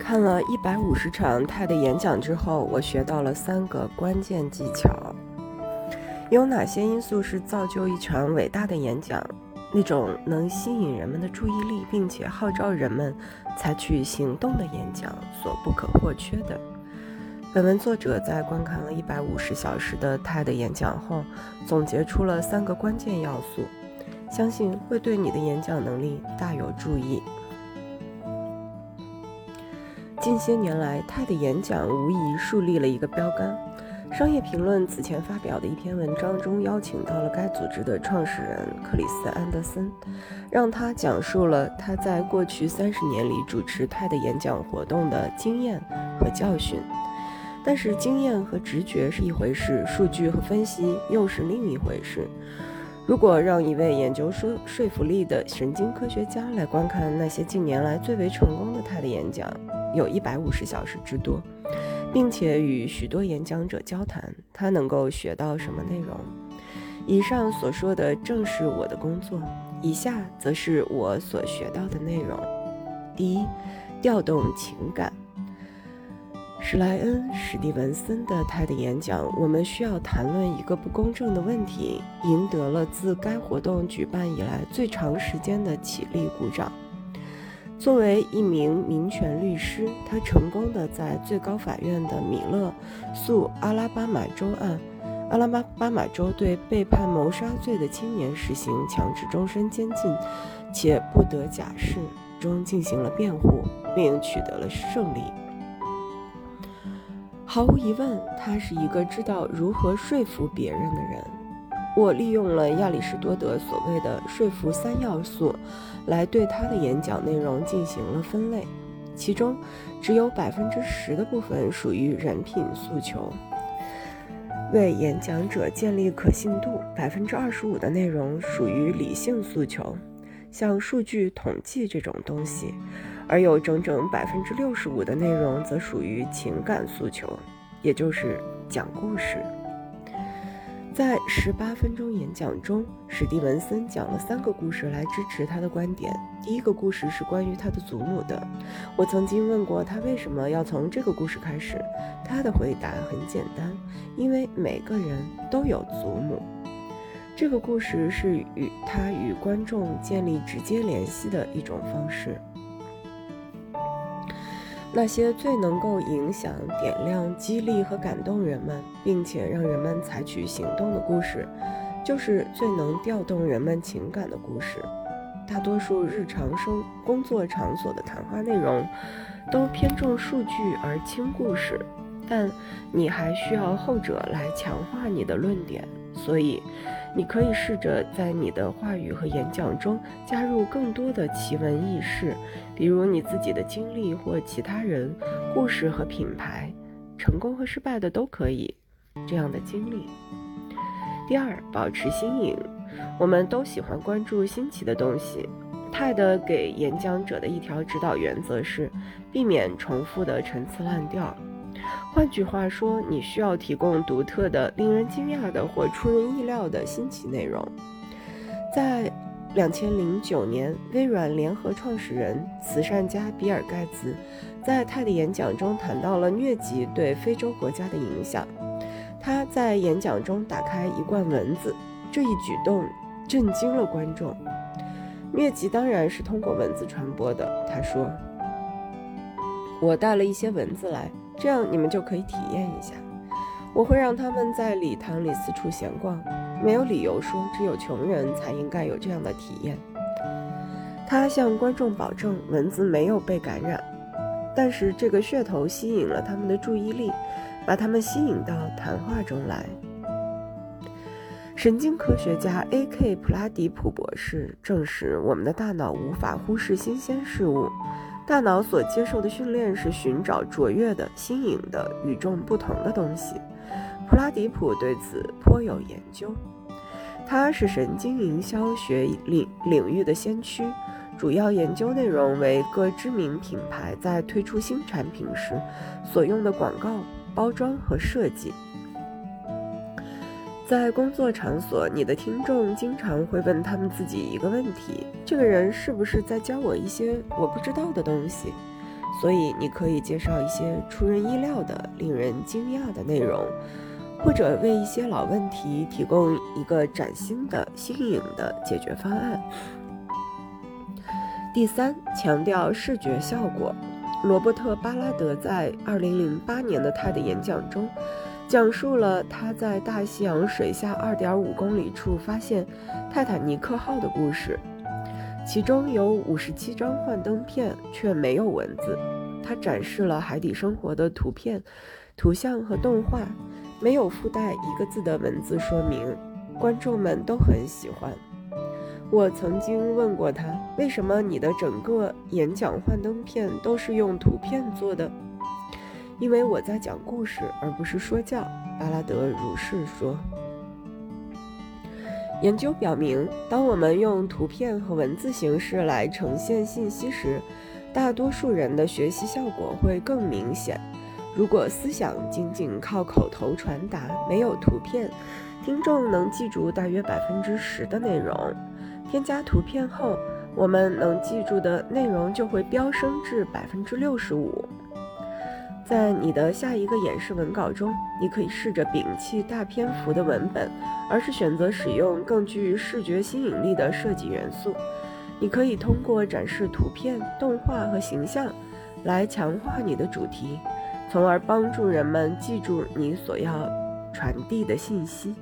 看了一百五十场他的演讲之后，我学到了三个关键技巧。有哪些因素是造就一场伟大的演讲？那种能吸引人们的注意力，并且号召人们采取行动的演讲所不可或缺的。本文作者在观看了一百五十小时的 TED 演讲后，总结出了三个关键要素，相信会对你的演讲能力大有助益。近些年来，他的演讲无疑树立了一个标杆。商业评论此前发表的一篇文章中，邀请到了该组织的创始人克里斯·安德森，让他讲述了他在过去三十年里主持泰的演讲活动的经验和教训。但是，经验和直觉是一回事，数据和分析又是另一回事。如果让一位研究说说服力的神经科学家来观看那些近年来最为成功的他的演讲，有一百五十小时之多，并且与许多演讲者交谈，他能够学到什么内容？以上所说的正是我的工作，以下则是我所学到的内容。第一，调动情感。史莱恩·史蒂文森的他的演讲，我们需要谈论一个不公正的问题，赢得了自该活动举办以来最长时间的起立鼓掌。作为一名民权律师，他成功的在最高法院的米勒诉阿拉巴马州案（阿拉巴巴马州对被判谋杀罪的青年实行强制终身监禁，且不得假释）中进行了辩护，并取得了胜利。毫无疑问，他是一个知道如何说服别人的人。我利用了亚里士多德所谓的说服三要素，来对他的演讲内容进行了分类。其中，只有百分之十的部分属于人品诉求，为演讲者建立可信度；百分之二十五的内容属于理性诉求，像数据统计这种东西；而有整整百分之六十五的内容则属于情感诉求，也就是讲故事。在十八分钟演讲中，史蒂文森讲了三个故事来支持他的观点。第一个故事是关于他的祖母的。我曾经问过他为什么要从这个故事开始，他的回答很简单：因为每个人都有祖母。这个故事是与他与观众建立直接联系的一种方式。那些最能够影响、点亮、激励和感动人们，并且让人们采取行动的故事，就是最能调动人们情感的故事。大多数日常生工作场所的谈话内容都偏重数据而轻故事，但你还需要后者来强化你的论点。所以，你可以试着在你的话语和演讲中加入更多的奇闻异事，比如你自己的经历或其他人故事和品牌，成功和失败的都可以。这样的经历。第二，保持新颖。我们都喜欢关注新奇的东西。泰德给演讲者的一条指导原则是避免重复的陈词滥调。换句话说，你需要提供独特的、令人惊讶的或出人意料的新奇内容。在两千零九年，微软联合创始人、慈善家比尔·盖茨在他的演讲中谈到了疟疾对非洲国家的影响。他在演讲中打开一罐蚊子，这一举动震惊了观众。疟疾当然是通过蚊子传播的，他说：“我带了一些蚊子来。”这样你们就可以体验一下。我会让他们在礼堂里四处闲逛，没有理由说只有穷人才应该有这样的体验。他向观众保证蚊子没有被感染，但是这个噱头吸引了他们的注意力，把他们吸引到谈话中来。神经科学家 A.K. 普拉迪普博士证实，我们的大脑无法忽视新鲜事物。大脑所接受的训练是寻找卓越的、新颖的、与众不同的东西。普拉迪普对此颇有研究。他是神经营销学领领域的先驱，主要研究内容为各知名品牌在推出新产品时所用的广告、包装和设计。在工作场所，你的听众经常会问他们自己一个问题：这个人是不是在教我一些我不知道的东西？所以你可以介绍一些出人意料的、令人惊讶的内容，或者为一些老问题提供一个崭新的、新颖的解决方案。第三，强调视觉效果。罗伯特·巴拉德在2008年的他的演讲中，讲述了他在大西洋水下2.5公里处发现泰坦尼克号的故事。其中有57张幻灯片，却没有文字。他展示了海底生活的图片、图像和动画，没有附带一个字的文字说明。观众们都很喜欢。我曾经问过他，为什么你的整个演讲幻灯片都是用图片做的？因为我在讲故事，而不是说教。巴拉德如是说。研究表明，当我们用图片和文字形式来呈现信息时，大多数人的学习效果会更明显。如果思想仅仅靠口头传达，没有图片，听众能记住大约百分之十的内容。添加图片后，我们能记住的内容就会飙升至百分之六十五。在你的下一个演示文稿中，你可以试着摒弃大篇幅的文本，而是选择使用更具视觉吸引力的设计元素。你可以通过展示图片、动画和形象来强化你的主题，从而帮助人们记住你所要传递的信息。